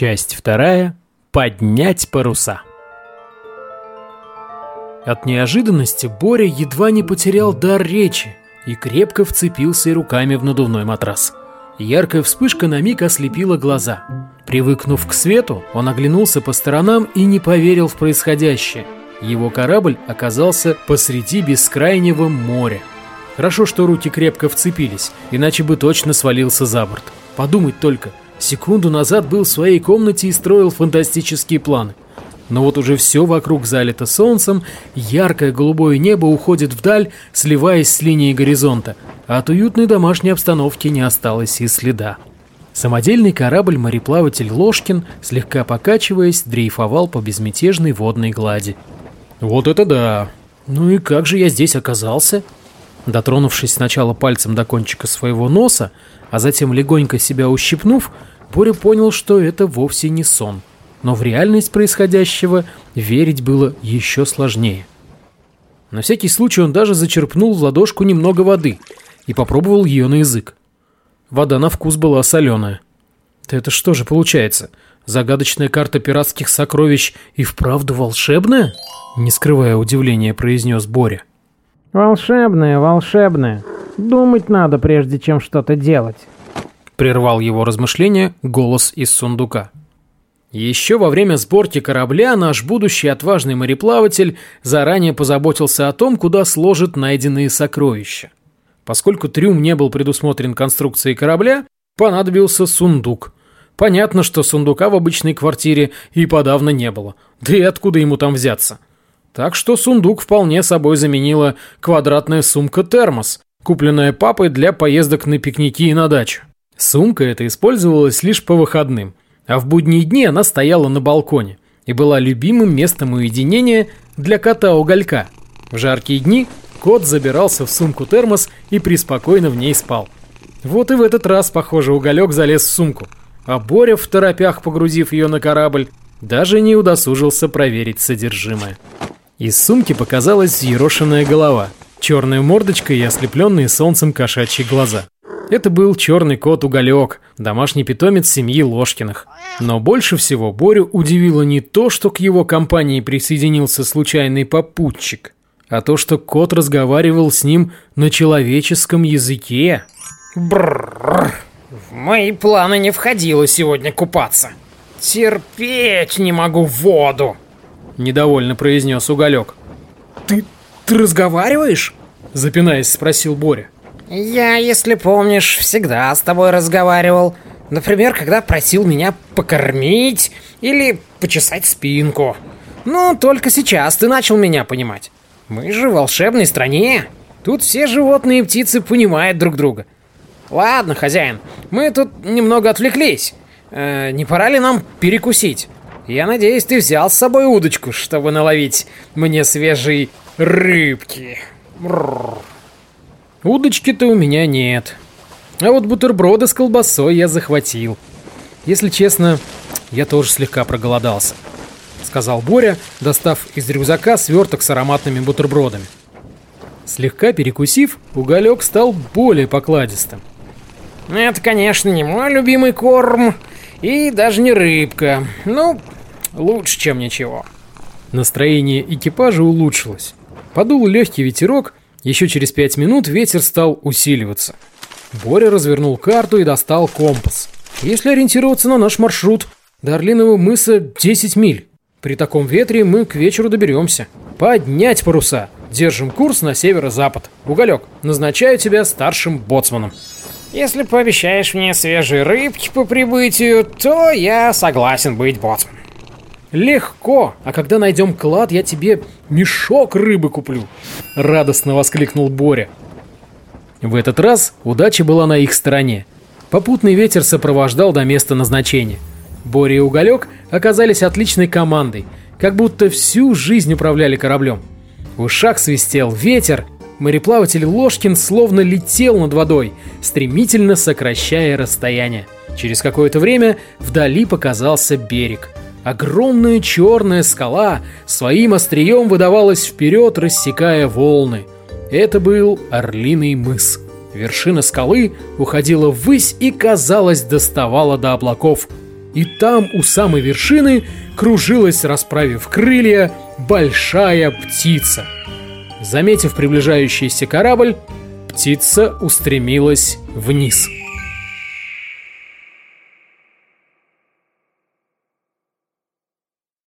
Часть вторая. Поднять паруса. От неожиданности Боря едва не потерял дар речи и крепко вцепился руками в надувной матрас. Яркая вспышка на миг ослепила глаза. Привыкнув к свету, он оглянулся по сторонам и не поверил в происходящее. Его корабль оказался посреди бескрайнего моря. Хорошо, что руки крепко вцепились, иначе бы точно свалился за борт. Подумать только, секунду назад был в своей комнате и строил фантастические планы. Но вот уже все вокруг залито солнцем, яркое голубое небо уходит вдаль, сливаясь с линией горизонта, а от уютной домашней обстановки не осталось и следа. Самодельный корабль-мореплаватель Ложкин, слегка покачиваясь, дрейфовал по безмятежной водной глади. «Вот это да! Ну и как же я здесь оказался?» Дотронувшись сначала пальцем до кончика своего носа, а затем легонько себя ущипнув, Боря понял, что это вовсе не сон. Но в реальность происходящего верить было еще сложнее. На всякий случай он даже зачерпнул в ладошку немного воды и попробовал ее на язык. Вода на вкус была соленая. Это что же получается? Загадочная карта пиратских сокровищ и вправду волшебная? Не скрывая удивления, произнес Боря. Волшебная, волшебная. Думать надо, прежде чем что-то делать. Прервал его размышления голос из сундука. Еще во время сборки корабля наш будущий отважный мореплаватель заранее позаботился о том, куда сложит найденные сокровища. Поскольку трюм не был предусмотрен конструкцией корабля, понадобился сундук. Понятно, что сундука в обычной квартире и подавно не было. Да и откуда ему там взяться? Так что сундук вполне собой заменила квадратная сумка-термос, купленная папой для поездок на пикники и на дачу. Сумка эта использовалась лишь по выходным, а в будние дни она стояла на балконе и была любимым местом уединения для кота-уголька. В жаркие дни кот забирался в сумку-термос и преспокойно в ней спал. Вот и в этот раз, похоже, уголек залез в сумку, а Боря, в торопях погрузив ее на корабль, даже не удосужился проверить содержимое. Из сумки показалась взъерошенная голова, черная мордочка и ослепленные солнцем кошачьи глаза. Это был черный кот Уголек, домашний питомец семьи Ложкиных. Но больше всего Борю удивило не то, что к его компании присоединился случайный попутчик, а то, что кот разговаривал с ним на человеческом языке. Бррр, в мои планы не входило сегодня купаться. Терпеть не могу воду. Недовольно произнес Уголек. Ты, ты разговариваешь? Запинаясь, спросил Боря. Я, если помнишь, всегда с тобой разговаривал. Например, когда просил меня покормить или почесать спинку. Ну, только сейчас ты начал меня понимать. Мы же в волшебной стране. Тут все животные и птицы понимают друг друга. Ладно, хозяин, мы тут немного отвлеклись. Э, не пора ли нам перекусить? Я надеюсь, ты взял с собой удочку, чтобы наловить мне свежей рыбки. Удочки-то у меня нет. А вот бутерброды с колбасой я захватил. Если честно, я тоже слегка проголодался. Сказал Боря, достав из рюкзака сверток с ароматными бутербродами. Слегка перекусив, уголек стал более покладистым. Это, конечно, не мой любимый корм и даже не рыбка. Ну, Лучше, чем ничего. Настроение экипажа улучшилось. Подул легкий ветерок, еще через пять минут ветер стал усиливаться. Боря развернул карту и достал компас. Если ориентироваться на наш маршрут, до Орлиного мыса 10 миль. При таком ветре мы к вечеру доберемся. Поднять паруса. Держим курс на северо-запад. Уголек, назначаю тебя старшим боцманом. Если пообещаешь мне свежие рыбки по прибытию, то я согласен быть боцманом. «Легко! А когда найдем клад, я тебе мешок рыбы куплю!» Радостно воскликнул Боря. В этот раз удача была на их стороне. Попутный ветер сопровождал до места назначения. Боря и Уголек оказались отличной командой, как будто всю жизнь управляли кораблем. В ушах свистел ветер, мореплаватель Ложкин словно летел над водой, стремительно сокращая расстояние. Через какое-то время вдали показался берег – Огромная черная скала своим острием выдавалась вперед, рассекая волны. Это был Орлиный мыс. Вершина скалы уходила ввысь и, казалось, доставала до облаков. И там, у самой вершины, кружилась, расправив крылья, большая птица. Заметив приближающийся корабль, птица устремилась вниз.